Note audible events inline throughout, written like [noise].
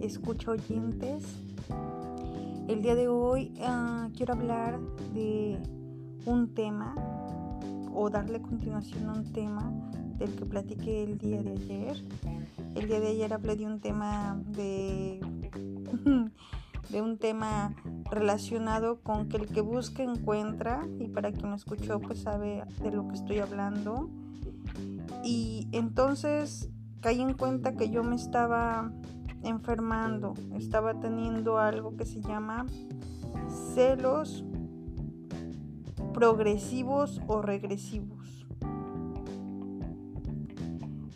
escucha oyentes. El día de hoy uh, quiero hablar de un tema o darle continuación a un tema del que platiqué el día de ayer. El día de ayer hablé de un tema de [laughs] de un tema relacionado con que el que busca encuentra y para quien lo escuchó pues sabe de lo que estoy hablando. Y entonces caí en cuenta que yo me estaba enfermando, estaba teniendo algo que se llama celos progresivos o regresivos.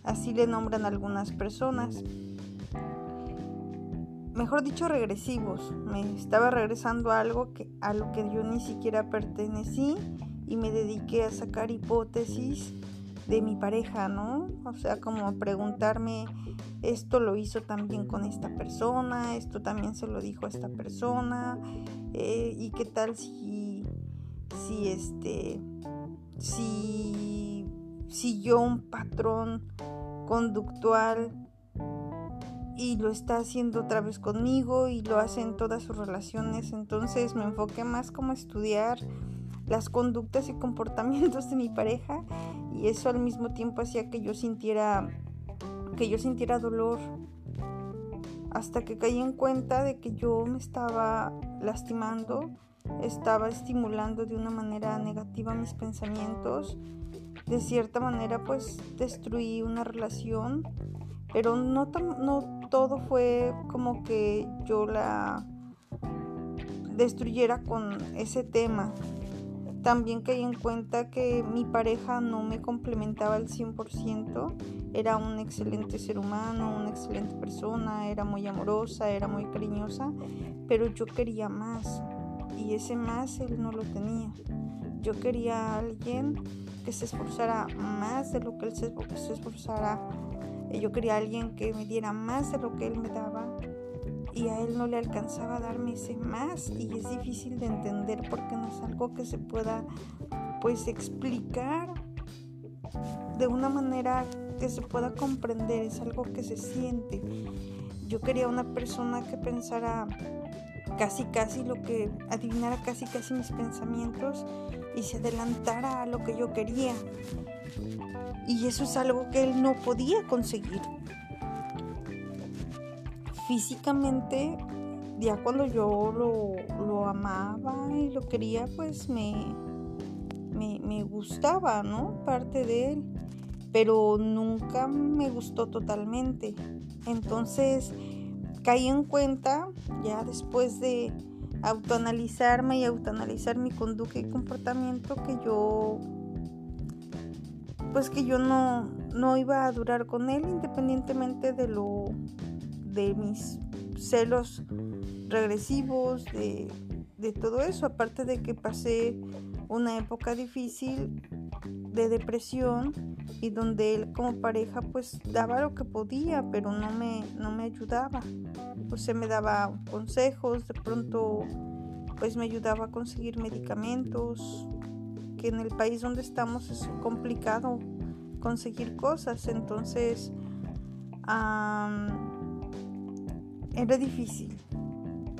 Así le nombran algunas personas. Mejor dicho, regresivos. Me estaba regresando a algo que, a lo que yo ni siquiera pertenecí y me dediqué a sacar hipótesis de mi pareja, ¿no? O sea, como preguntarme, esto lo hizo también con esta persona, esto también se lo dijo a esta persona, eh, y qué tal si, si este, si siguió un patrón conductual y lo está haciendo otra vez conmigo y lo hace en todas sus relaciones, entonces me enfoqué más como estudiar las conductas y comportamientos de mi pareja y eso al mismo tiempo hacía que yo sintiera que yo sintiera dolor hasta que caí en cuenta de que yo me estaba lastimando, estaba estimulando de una manera negativa mis pensamientos. De cierta manera pues destruí una relación, pero no, no todo fue como que yo la destruyera con ese tema. También caí en cuenta que mi pareja no me complementaba al 100%. Era un excelente ser humano, una excelente persona, era muy amorosa, era muy cariñosa, pero yo quería más y ese más él no lo tenía. Yo quería a alguien que se esforzara más de lo que él se, esforzara. Yo quería a alguien que me diera más de lo que él me daba y a él no le alcanzaba a darme ese más y es difícil de entender porque no es algo que se pueda pues explicar de una manera que se pueda comprender, es algo que se siente. Yo quería una persona que pensara casi casi lo que adivinara casi casi mis pensamientos y se adelantara a lo que yo quería. Y eso es algo que él no podía conseguir físicamente, ya cuando yo lo, amaba y lo quería, pues me, me, gustaba, ¿no? Parte de él, pero nunca me gustó totalmente. Entonces caí en cuenta, ya después de autoanalizarme y autoanalizar mi conducta y comportamiento, que yo pues que yo no, no iba a durar con él independientemente de lo de mis celos regresivos, de, todo eso, aparte de que pasé una época difícil de depresión y donde él como pareja pues daba lo que podía pero no me, no me ayudaba. Pues se me daba consejos de pronto pues me ayudaba a conseguir medicamentos que en el país donde estamos es complicado conseguir cosas. Entonces era difícil,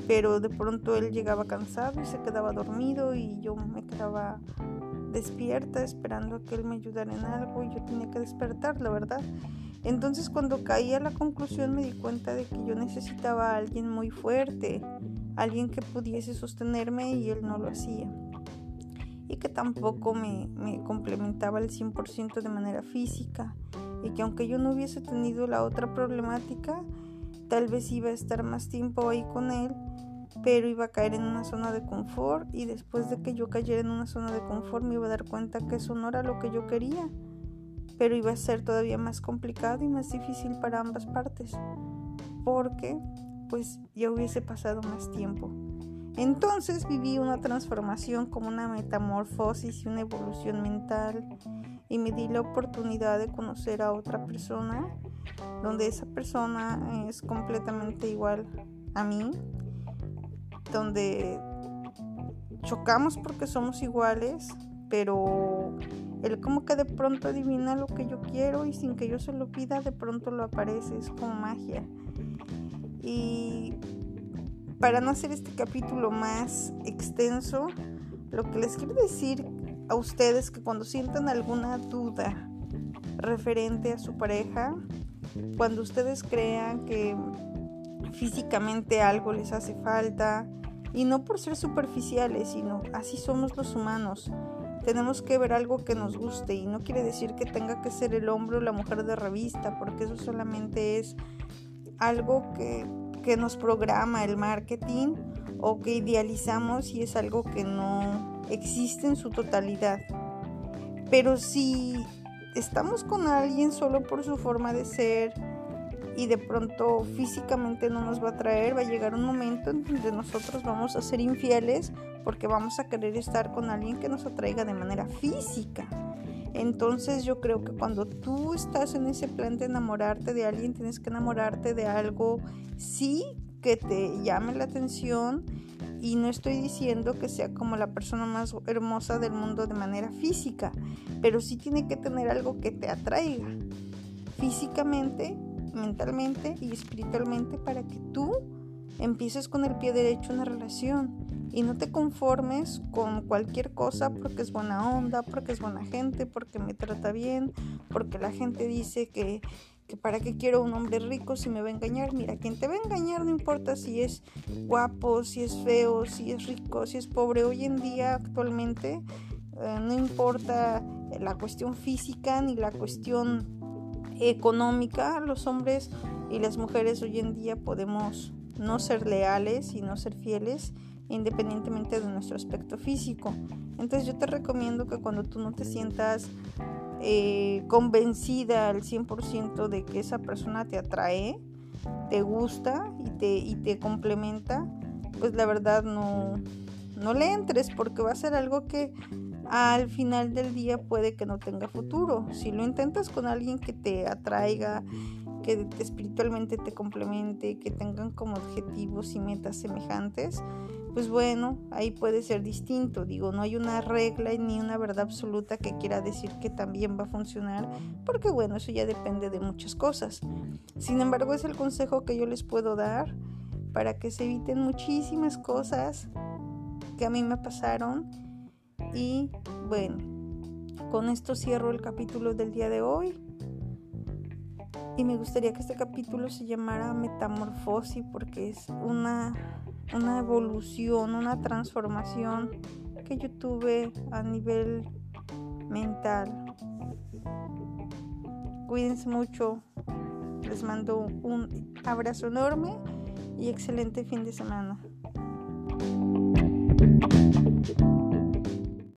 pero de pronto él llegaba cansado y se quedaba dormido y yo me quedaba despierta esperando a que él me ayudara en algo y yo tenía que despertar, la verdad. Entonces cuando caí a la conclusión me di cuenta de que yo necesitaba a alguien muy fuerte, alguien que pudiese sostenerme y él no lo hacía. Y que tampoco me, me complementaba al 100% de manera física. Y que aunque yo no hubiese tenido la otra problemática, Tal vez iba a estar más tiempo ahí con él, pero iba a caer en una zona de confort y después de que yo cayera en una zona de confort me iba a dar cuenta que eso no era lo que yo quería, pero iba a ser todavía más complicado y más difícil para ambas partes, porque pues ya hubiese pasado más tiempo. Entonces viví una transformación como una metamorfosis y una evolución mental y me di la oportunidad de conocer a otra persona donde esa persona es completamente igual a mí, donde chocamos porque somos iguales, pero él como que de pronto adivina lo que yo quiero y sin que yo se lo pida, de pronto lo aparece, es como magia. Y para no hacer este capítulo más extenso, lo que les quiero decir a ustedes que cuando sientan alguna duda referente a su pareja, cuando ustedes crean que físicamente algo les hace falta, y no por ser superficiales, sino así somos los humanos. Tenemos que ver algo que nos guste y no quiere decir que tenga que ser el hombre o la mujer de revista, porque eso solamente es algo que, que nos programa el marketing o que idealizamos y es algo que no existe en su totalidad. Pero si estamos con alguien solo por su forma de ser, y de pronto físicamente no nos va a traer, va a llegar un momento en donde nosotros vamos a ser infieles porque vamos a querer estar con alguien que nos atraiga de manera física. Entonces yo creo que cuando tú estás en ese plan de enamorarte de alguien, tienes que enamorarte de algo, sí, que te llame la atención. Y no estoy diciendo que sea como la persona más hermosa del mundo de manera física, pero sí tiene que tener algo que te atraiga físicamente mentalmente y espiritualmente para que tú empieces con el pie derecho una relación y no te conformes con cualquier cosa porque es buena onda, porque es buena gente, porque me trata bien, porque la gente dice que, que para qué quiero un hombre rico si me va a engañar. Mira, quien te va a engañar no importa si es guapo, si es feo, si es rico, si es pobre. Hoy en día actualmente eh, no importa la cuestión física ni la cuestión económica, los hombres y las mujeres hoy en día podemos no ser leales y no ser fieles independientemente de nuestro aspecto físico. Entonces yo te recomiendo que cuando tú no te sientas eh, convencida al 100% de que esa persona te atrae, te gusta y te, y te complementa, pues la verdad no, no le entres porque va a ser algo que al final del día puede que no tenga futuro. Si lo intentas con alguien que te atraiga, que espiritualmente te complemente, que tengan como objetivos y metas semejantes, pues bueno, ahí puede ser distinto. Digo, no hay una regla ni una verdad absoluta que quiera decir que también va a funcionar, porque bueno, eso ya depende de muchas cosas. Sin embargo, es el consejo que yo les puedo dar para que se eviten muchísimas cosas que a mí me pasaron y bueno, con esto cierro el capítulo del día de hoy. Y me gustaría que este capítulo se llamara Metamorfosis porque es una, una evolución, una transformación que yo tuve a nivel mental. Cuídense mucho. Les mando un abrazo enorme y excelente fin de semana.